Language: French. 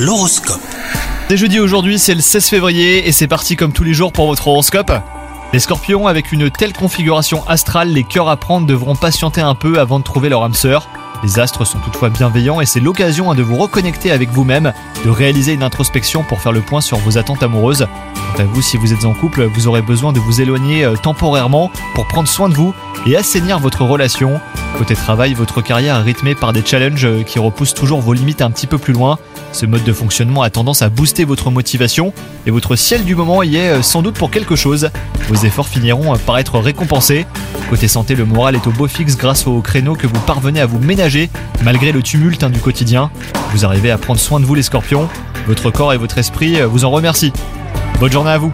L'horoscope. C'est jeudi aujourd'hui, c'est le 16 février et c'est parti comme tous les jours pour votre horoscope. Les scorpions, avec une telle configuration astrale, les cœurs à prendre devront patienter un peu avant de trouver leur âme sœur. Les astres sont toutefois bienveillants et c'est l'occasion hein, de vous reconnecter avec vous-même, de réaliser une introspection pour faire le point sur vos attentes amoureuses. Quant à vous, si vous êtes en couple, vous aurez besoin de vous éloigner euh, temporairement pour prendre soin de vous et assainir votre relation. Côté travail, votre carrière est rythmée par des challenges euh, qui repoussent toujours vos limites un petit peu plus loin. Ce mode de fonctionnement a tendance à booster votre motivation et votre ciel du moment y est euh, sans doute pour quelque chose. Vos efforts finiront par être récompensés. Côté santé, le moral est au beau fixe grâce au créneau que vous parvenez à vous ménager malgré le tumulte hein, du quotidien. Vous arrivez à prendre soin de vous les scorpions. Votre corps et votre esprit euh, vous en remercient. Bonne journée à vous